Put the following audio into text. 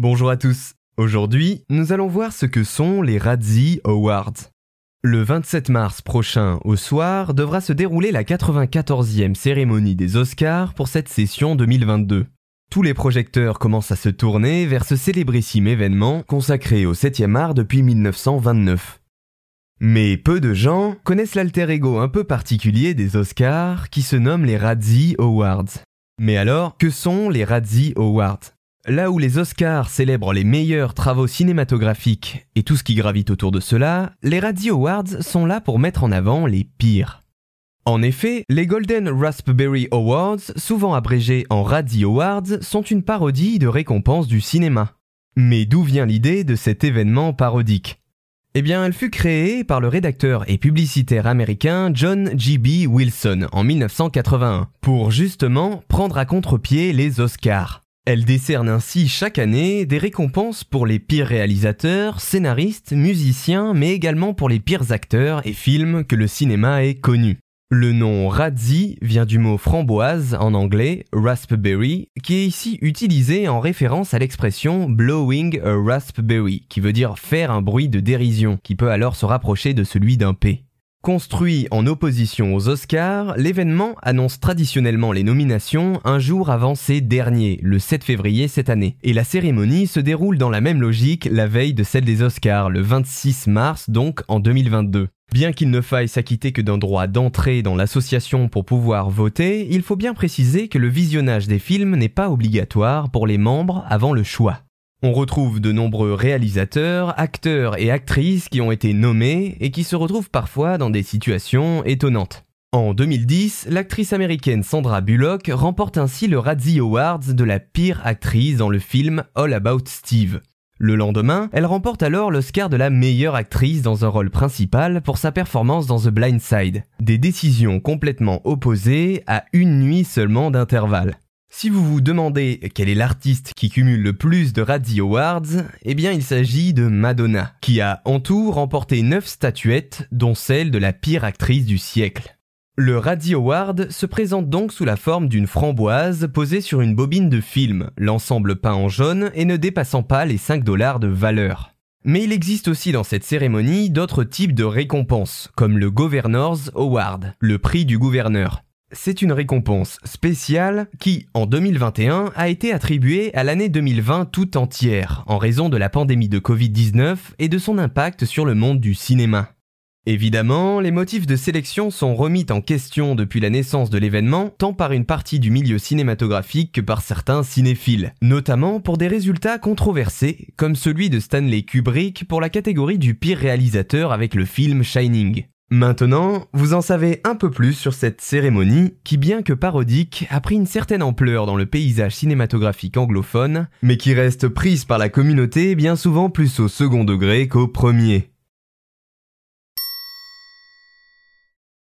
Bonjour à tous. Aujourd'hui, nous allons voir ce que sont les Razzie Awards. Le 27 mars prochain au soir devra se dérouler la 94e cérémonie des Oscars pour cette session 2022. Tous les projecteurs commencent à se tourner vers ce célébrissime événement consacré au 7e art depuis 1929. Mais peu de gens connaissent l'alter ego un peu particulier des Oscars qui se nomme les Razzie Awards. Mais alors, que sont les Razzie Awards? Là où les Oscars célèbrent les meilleurs travaux cinématographiques et tout ce qui gravite autour de cela, les Razzie Awards sont là pour mettre en avant les pires. En effet, les Golden Raspberry Awards, souvent abrégés en Razzie Awards, sont une parodie de récompense du cinéma. Mais d'où vient l'idée de cet événement parodique? Eh bien, elle fut créée par le rédacteur et publicitaire américain John G.B. Wilson en 1981 pour justement prendre à contre-pied les Oscars. Elle décerne ainsi chaque année des récompenses pour les pires réalisateurs, scénaristes, musiciens, mais également pour les pires acteurs et films que le cinéma ait connus. Le nom Razzie vient du mot framboise en anglais, raspberry, qui est ici utilisé en référence à l'expression blowing a raspberry, qui veut dire faire un bruit de dérision, qui peut alors se rapprocher de celui d'un P. Construit en opposition aux Oscars, l'événement annonce traditionnellement les nominations un jour avant ces derniers, le 7 février cette année. Et la cérémonie se déroule dans la même logique la veille de celle des Oscars, le 26 mars donc en 2022. Bien qu'il ne faille s'acquitter que d'un droit d'entrée dans l'association pour pouvoir voter, il faut bien préciser que le visionnage des films n'est pas obligatoire pour les membres avant le choix. On retrouve de nombreux réalisateurs, acteurs et actrices qui ont été nommés et qui se retrouvent parfois dans des situations étonnantes. En 2010, l'actrice américaine Sandra Bullock remporte ainsi le Razzie Awards de la pire actrice dans le film All About Steve. Le lendemain, elle remporte alors l'Oscar de la meilleure actrice dans un rôle principal pour sa performance dans The Blind Side. Des décisions complètement opposées à une nuit seulement d'intervalle. Si vous vous demandez quel est l'artiste qui cumule le plus de Razzie Awards, eh bien il s'agit de Madonna, qui a en tout remporté 9 statuettes, dont celle de la pire actrice du siècle. Le Razzie Award se présente donc sous la forme d'une framboise posée sur une bobine de film, l'ensemble peint en jaune et ne dépassant pas les 5 dollars de valeur. Mais il existe aussi dans cette cérémonie d'autres types de récompenses, comme le Governor's Award, le prix du gouverneur. C'est une récompense spéciale qui, en 2021, a été attribuée à l'année 2020 tout entière, en raison de la pandémie de Covid-19 et de son impact sur le monde du cinéma. Évidemment, les motifs de sélection sont remis en question depuis la naissance de l'événement, tant par une partie du milieu cinématographique que par certains cinéphiles, notamment pour des résultats controversés, comme celui de Stanley Kubrick pour la catégorie du pire réalisateur avec le film Shining. Maintenant, vous en savez un peu plus sur cette cérémonie qui, bien que parodique, a pris une certaine ampleur dans le paysage cinématographique anglophone, mais qui reste prise par la communauté bien souvent plus au second degré qu'au premier.